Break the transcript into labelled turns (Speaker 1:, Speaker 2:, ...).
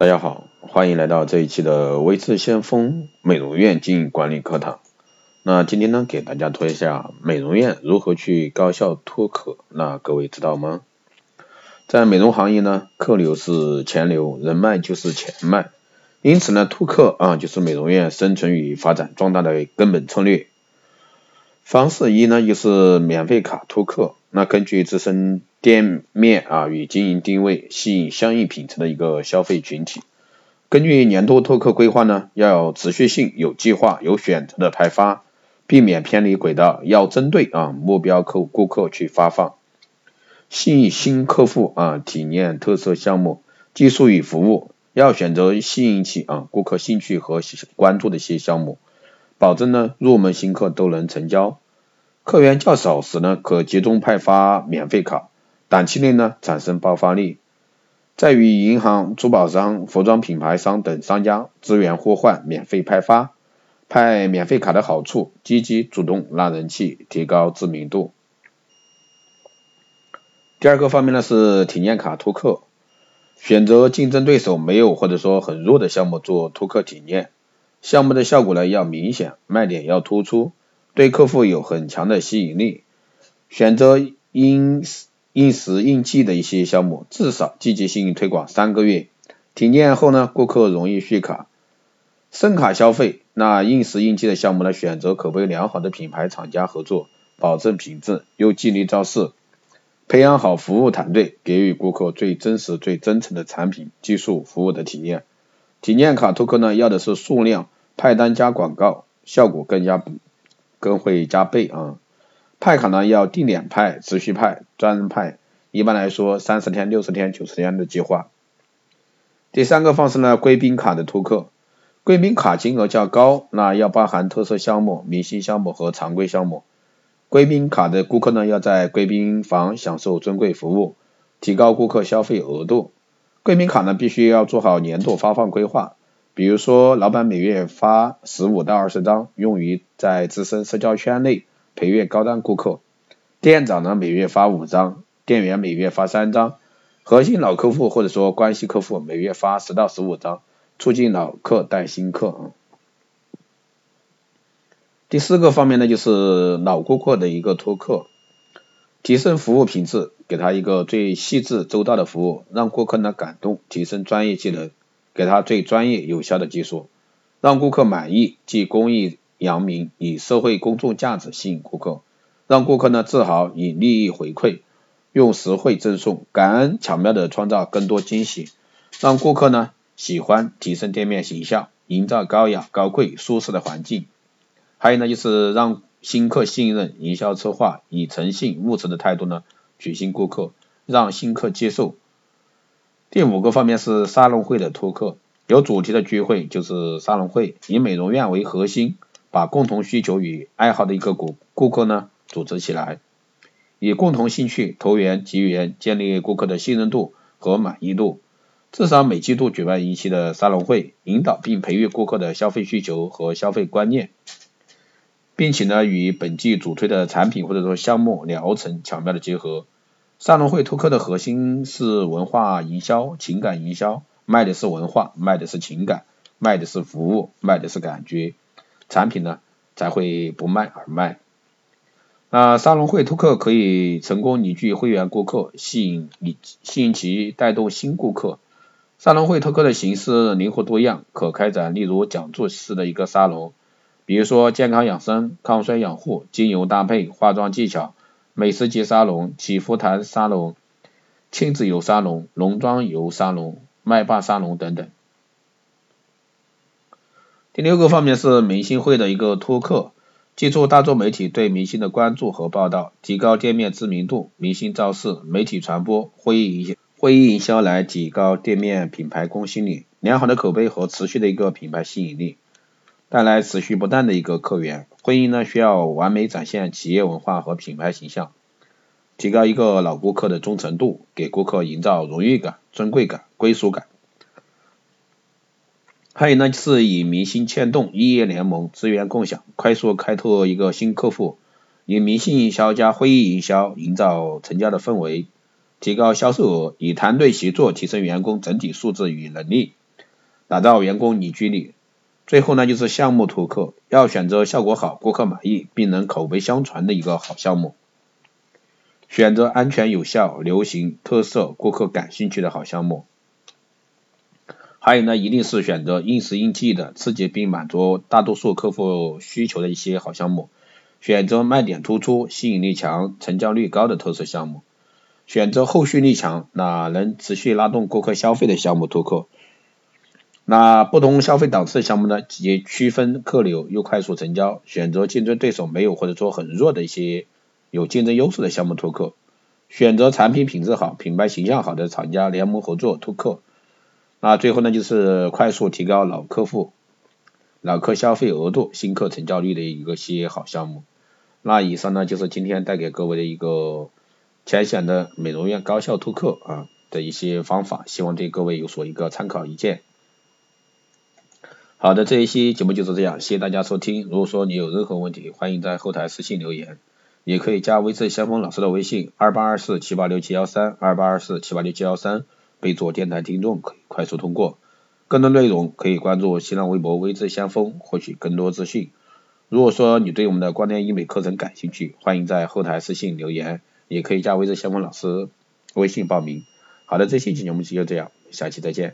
Speaker 1: 大家好，欢迎来到这一期的微智先锋美容院经营管理课堂。那今天呢，给大家推一下美容院如何去高效拓客。那各位知道吗？在美容行业呢，客流是钱流，人脉就是钱脉。因此呢，拓客啊，就是美容院生存与发展壮大的根本策略。方式一呢，就是免费卡拓客。那根据自身店面啊与经营定位，吸引相应品质的一个消费群体。根据年度拓客规划呢，要有持续性、有计划、有选择的派发，避免偏离轨道。要针对啊目标客顾客去发放，吸引新客户啊体验特色项目、技术与服务。要选择吸引起啊顾客兴趣和关注的一些项目，保证呢入门新客都能成交。客源较少时呢，可集中派发免费卡，短期内呢产生爆发力。在与银行、珠宝商、服装品牌商等商家资源互换，免费派发。派免费卡的好处：积极主动拉人气，提高知名度。第二个方面呢是体验卡拓客，选择竞争对手没有或者说很弱的项目做拓客体验，项目的效果呢要明显，卖点要突出。对客户有很强的吸引力，选择应应时应季的一些项目，至少积极性推广三个月，体验后呢，顾客容易续卡，深卡消费。那应时应季的项目呢，选择口碑良好的品牌厂家合作，保证品质又激励造势，培养好服务团队，给予顾客最真实、最真诚的产品、技术、服务的体验。体验卡拓客呢，要的是数量，派单加广告，效果更加。更会加倍啊！派卡呢要定点派、持续派、专人派，一般来说三十天、六十天、九十天的计划。第三个方式呢，贵宾卡的拓客，贵宾卡金额较高，那要包含特色项目、明星项目和常规项目。贵宾卡的顾客呢要在贵宾房享受尊贵服务，提高顾客消费额度。贵宾卡呢必须要做好年度发放规划。比如说，老板每月发十五到二十张，用于在自身社交圈内培育高端顾客；店长呢每月发五张，店员每月发三张，核心老客户或者说关系客户每月发十到十五张，促进老客带新客。第四个方面呢，就是老顾客的一个拓客，提升服务品质，给他一个最细致周到的服务，让顾客呢感动，提升专业技能。给他最专业有效的技术，让顾客满意，即公益扬名，以社会公众价值吸引顾客，让顾客呢自豪，以利益回馈，用实惠赠送，感恩巧妙的创造更多惊喜，让顾客呢喜欢，提升店面形象，营造高雅、高贵、舒适的环境。还有呢就是让新客信任，营销策划以诚信务实的态度呢取信顾客，让新客接受。第五个方面是沙龙会的拓客，有主题的聚会就是沙龙会，以美容院为核心，把共同需求与爱好的一个顾顾客呢组织起来，以共同兴趣投缘结缘，建立顾客的信任度和满意度。至少每季度举办一期的沙龙会，引导并培育顾客的消费需求和消费观念，并且呢与本季主推的产品或者说项目疗程巧妙的结合。沙龙会拓客的核心是文化营销、情感营销，卖的是文化，卖的是情感，卖的是服务，卖的是感觉，产品呢才会不卖而卖。那沙龙会拓客可以成功凝聚会员顾客，吸引你吸引其带动新顾客。沙龙会拓客的形式灵活多样，可开展例如讲座式的一个沙龙，比如说健康养生、抗衰养护、精油搭配、化妆技巧。美食节沙龙、祈福坛沙龙、亲子游沙龙、农庄游沙龙、麦霸沙龙等等。第六个方面是明星会的一个拓客，借助大众媒体对明星的关注和报道，提高店面知名度、明星造势、媒体传播、会议营会议营销来提高店面品牌公信力，良好的口碑和持续的一个品牌吸引力，带来持续不断的一个客源。婚姻呢，需要完美展现企业文化和品牌形象，提高一个老顾客的忠诚度，给顾客营造荣誉感、尊贵感、归属感。还有呢，是以明星牵动、异业联盟、资源共享，快速开拓一个新客户，以明星营销加会议营销，营造成交的氛围，提高销售额，以团队协作提升员工整体素质与能力，打造员工凝聚力。最后呢，就是项目拓客，要选择效果好、顾客满意并能口碑相传的一个好项目，选择安全有效、流行、特色、顾客感兴趣的好项目。还有呢，一定是选择应时应季的、刺激并满足大多数客户需求的一些好项目，选择卖点突出、吸引力强、成交率高的特色项目，选择后续力强、那能持续拉动顾客消费的项目拓客。那不同消费档次的项目呢，直接区分客流又快速成交，选择竞争对手没有或者说很弱的一些有竞争优势的项目拓客，选择产品品质好、品牌形象好的厂家联盟合作拓客。那最后呢，就是快速提高老客户、老客消费额度、新客成交率的一个些好项目。那以上呢，就是今天带给各位的一个浅显的美容院高效拓客啊的一些方法，希望对各位有所一个参考意见。好的，这一期节目就是这样，谢谢大家收听。如果说你有任何问题，欢迎在后台私信留言，也可以加微智先锋老师的微信二八二四七八六七幺三二八二四七八六七幺三，备注电台听众，可以快速通过。更多内容可以关注新浪微博微智先锋，获取更多资讯。如果说你对我们的光电医美课程感兴趣，欢迎在后台私信留言，也可以加微智先锋老师微信报名。好的，这期节目就这样，下期再见。